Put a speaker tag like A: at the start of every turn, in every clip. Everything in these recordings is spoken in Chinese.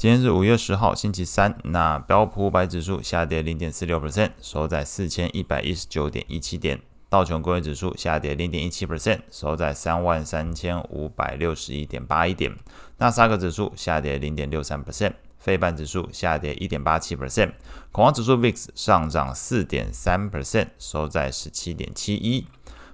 A: 今天是五月十号，星期三。那标普五百指数下跌零点四六 percent，收在四千一百一十九点一七点。道琼工业指数下跌零点一七 percent，收在三万三千五百六十一点八一点。纳斯达克指数下跌零点六三 percent，费半指数下跌一点八七 percent。恐慌指数 VIX 上涨四点三 percent，收在十七点七一。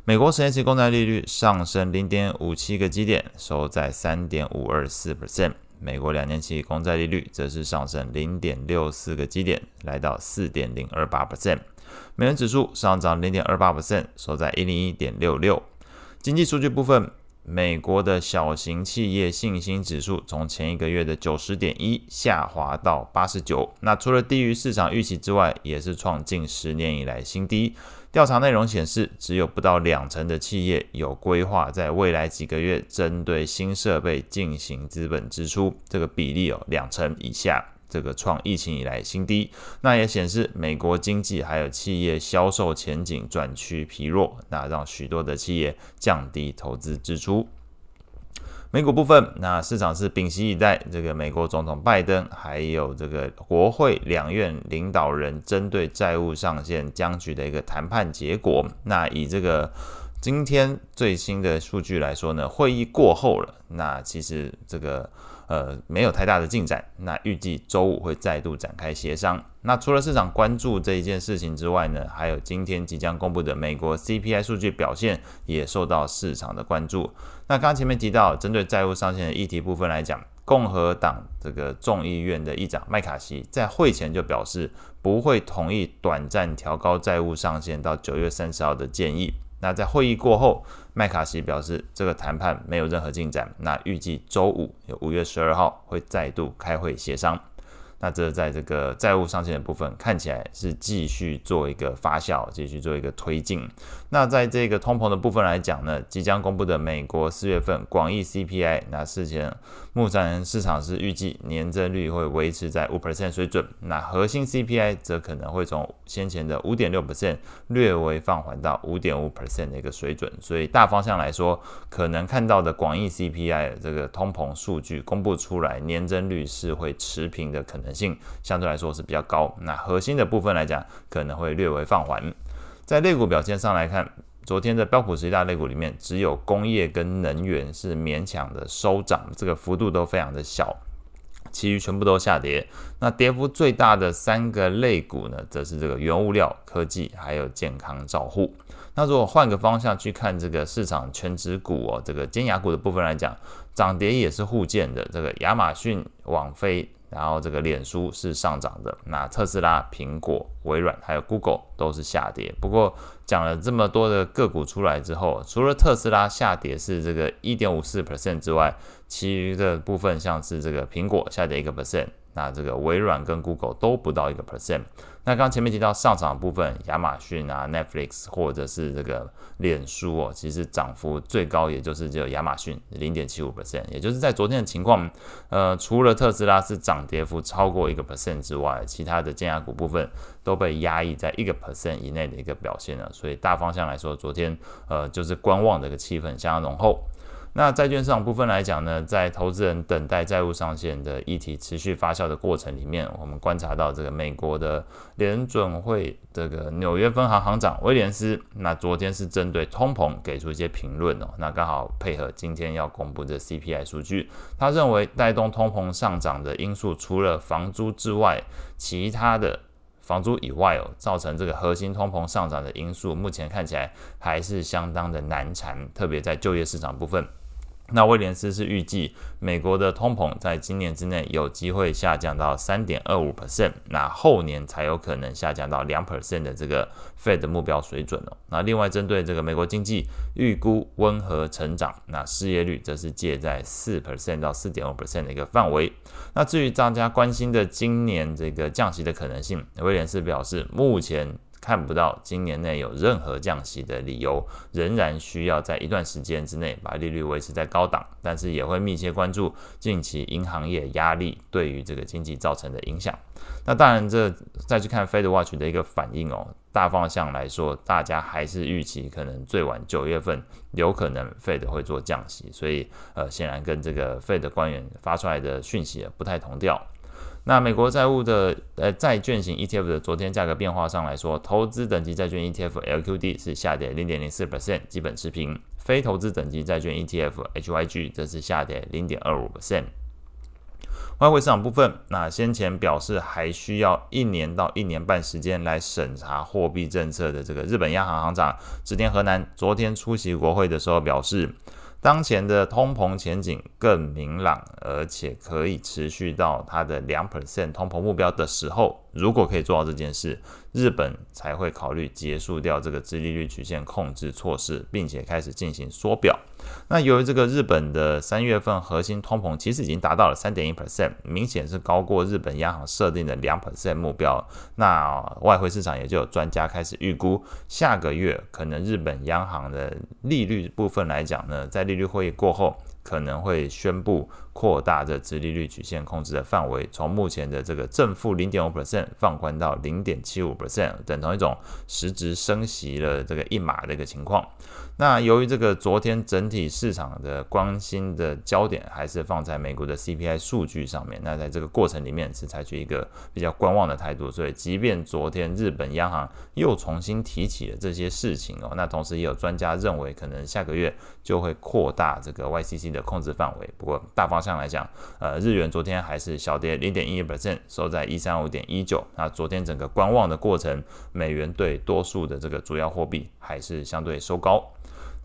A: 美国十年期公债利率上升零点五七个基点，收在三点五二四 percent。美国两年期公债利率则是上升零点六四个基点，来到四点零二八 percent。美元指数上涨零点二八 percent，收在一零一点六六。经济数据部分，美国的小型企业信心指数从前一个月的九十点一下滑到八十九，那除了低于市场预期之外，也是创近十年以来新低。调查内容显示，只有不到两成的企业有规划在未来几个月针对新设备进行资本支出，这个比例哦，两成以下，这个创疫情以来新低。那也显示美国经济还有企业销售前景转趋疲弱，那让许多的企业降低投资支出。美股部分，那市场是屏息以待，这个美国总统拜登还有这个国会两院领导人针对债务上限僵局的一个谈判结果。那以这个今天最新的数据来说呢，会议过后了，那其实这个。呃，没有太大的进展。那预计周五会再度展开协商。那除了市场关注这一件事情之外呢，还有今天即将公布的美国 CPI 数据表现也受到市场的关注。那刚刚前面提到，针对债务上限的议题部分来讲，共和党这个众议院的议长麦卡锡在会前就表示不会同意短暂调高债务上限到九月三十号的建议。那在会议过后，麦卡锡表示这个谈判没有任何进展。那预计周五，有五月十二号会再度开会协商。那这在这个债务上限的部分看起来是继续做一个发酵，继续做一个推进。那在这个通膨的部分来讲呢，即将公布的美国四月份广义 CPI，那事前目前市场是预计年增率会维持在五 percent 水准。那核心 CPI 则可能会从先前的五点六 percent 略微放缓到五点五 percent 的一个水准。所以大方向来说，可能看到的广义 CPI 这个通膨数据公布出来，年增率是会持平的可能性相对来说是比较高，那核心的部分来讲可能会略微放缓。在类股表现上来看，昨天的标普十一大类股里面，只有工业跟能源是勉强的收涨，这个幅度都非常的小，其余全部都下跌。那跌幅最大的三个类股呢，则是这个原物料、科技还有健康照护。那如果换个方向去看这个市场全值股哦，这个尖牙股的部分来讲，涨跌也是互见的。这个亚马逊、网飞。然后这个脸书是上涨的，那特斯拉、苹果、微软还有 Google 都是下跌。不过讲了这么多的个股出来之后，除了特斯拉下跌是这个一点五四 percent 之外，其余的部分像是这个苹果下跌一个 percent。那这个微软跟 Google 都不到一个 percent。那刚前面提到上涨部分，亚马逊啊、Netflix 或者是这个脸书哦，其实涨幅最高也就是只有亚马逊零点七五 percent。也就是在昨天的情况，呃，除了特斯拉是涨跌幅超过一个 percent 之外，其他的尖牙股部分都被压抑在一个 percent 以内的一个表现了。所以大方向来说，昨天呃就是观望的一个气氛相当浓厚。那债券市场部分来讲呢，在投资人等待债务上限的议题持续发酵的过程里面，我们观察到这个美国的联准会这个纽约分行行长威廉斯，那昨天是针对通膨给出一些评论哦，那刚好配合今天要公布的 CPI 数据，他认为带动通膨上涨的因素除了房租之外，其他的房租以外哦，造成这个核心通膨上涨的因素，目前看起来还是相当的难缠，特别在就业市场部分。那威廉斯是预计美国的通膨在今年之内有机会下降到三点二五 percent，那后年才有可能下降到两 percent 的这个 Fed 的目标水准哦。那另外针对这个美国经济预估温和成长，那失业率则是介在四 percent 到四点五 percent 的一个范围。那至于大家关心的今年这个降息的可能性，威廉斯表示目前。看不到今年内有任何降息的理由，仍然需要在一段时间之内把利率维持在高档，但是也会密切关注近期银行业压力对于这个经济造成的影响。那当然，这再去看 Fed Watch 的一个反应哦，大方向来说，大家还是预期可能最晚九月份有可能 Fed 会做降息，所以呃，显然跟这个 Fed 官员发出来的讯息不太同调。那美国债务的呃债券型 ETF 的昨天价格变化上来说，投资等级债券 ETF LQD 是下跌零点零四 percent，基本持平；非投资等级债券 ETF HYG 则是下跌零点二五 percent。外汇市场部分，那先前表示还需要一年到一年半时间来审查货币政策的这个日本央行行长植田和男，昨天出席国会的时候表示，当前的通膨前景更明朗，而且可以持续到它的两 percent 通膨目标的时候。如果可以做到这件事，日本才会考虑结束掉这个殖利率曲线控制措施，并且开始进行缩表。那由于这个日本的三月份核心通膨其实已经达到了三点一 percent，明显是高过日本央行设定的两 percent 目标。那外汇市场也就有专家开始预估，下个月可能日本央行的利率部分来讲呢，在利率会议过后。可能会宣布扩大这殖利率曲线控制的范围，从目前的这个正负零点五 percent 放宽到零点七五 percent，等同一种实质升息了这个一码的一个情况。那由于这个昨天整体市场的关心的焦点还是放在美国的 CPI 数据上面，那在这个过程里面是采取一个比较观望的态度，所以即便昨天日本央行又重新提起了这些事情哦，那同时也有专家认为可能下个月就会扩大这个 YCC 的控制范围。不过大方向来讲，呃，日元昨天还是小跌零点一一 percent，收在一三五点一九。那昨天整个观望的过程，美元对多数的这个主要货币还是相对收高。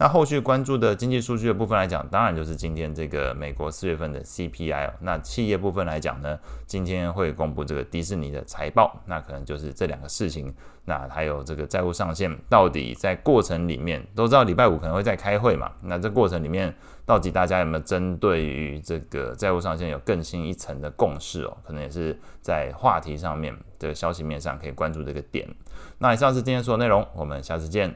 A: 那后续关注的经济数据的部分来讲，当然就是今天这个美国四月份的 CPI。那企业部分来讲呢，今天会公布这个迪士尼的财报，那可能就是这两个事情。那还有这个债务上限，到底在过程里面都知道礼拜五可能会在开会嘛？那这过程里面，到底大家有没有针对于这个债务上限有更新一层的共识哦？可能也是在话题上面的消息面上可以关注这个点。那以上是今天所有内容，我们下次见。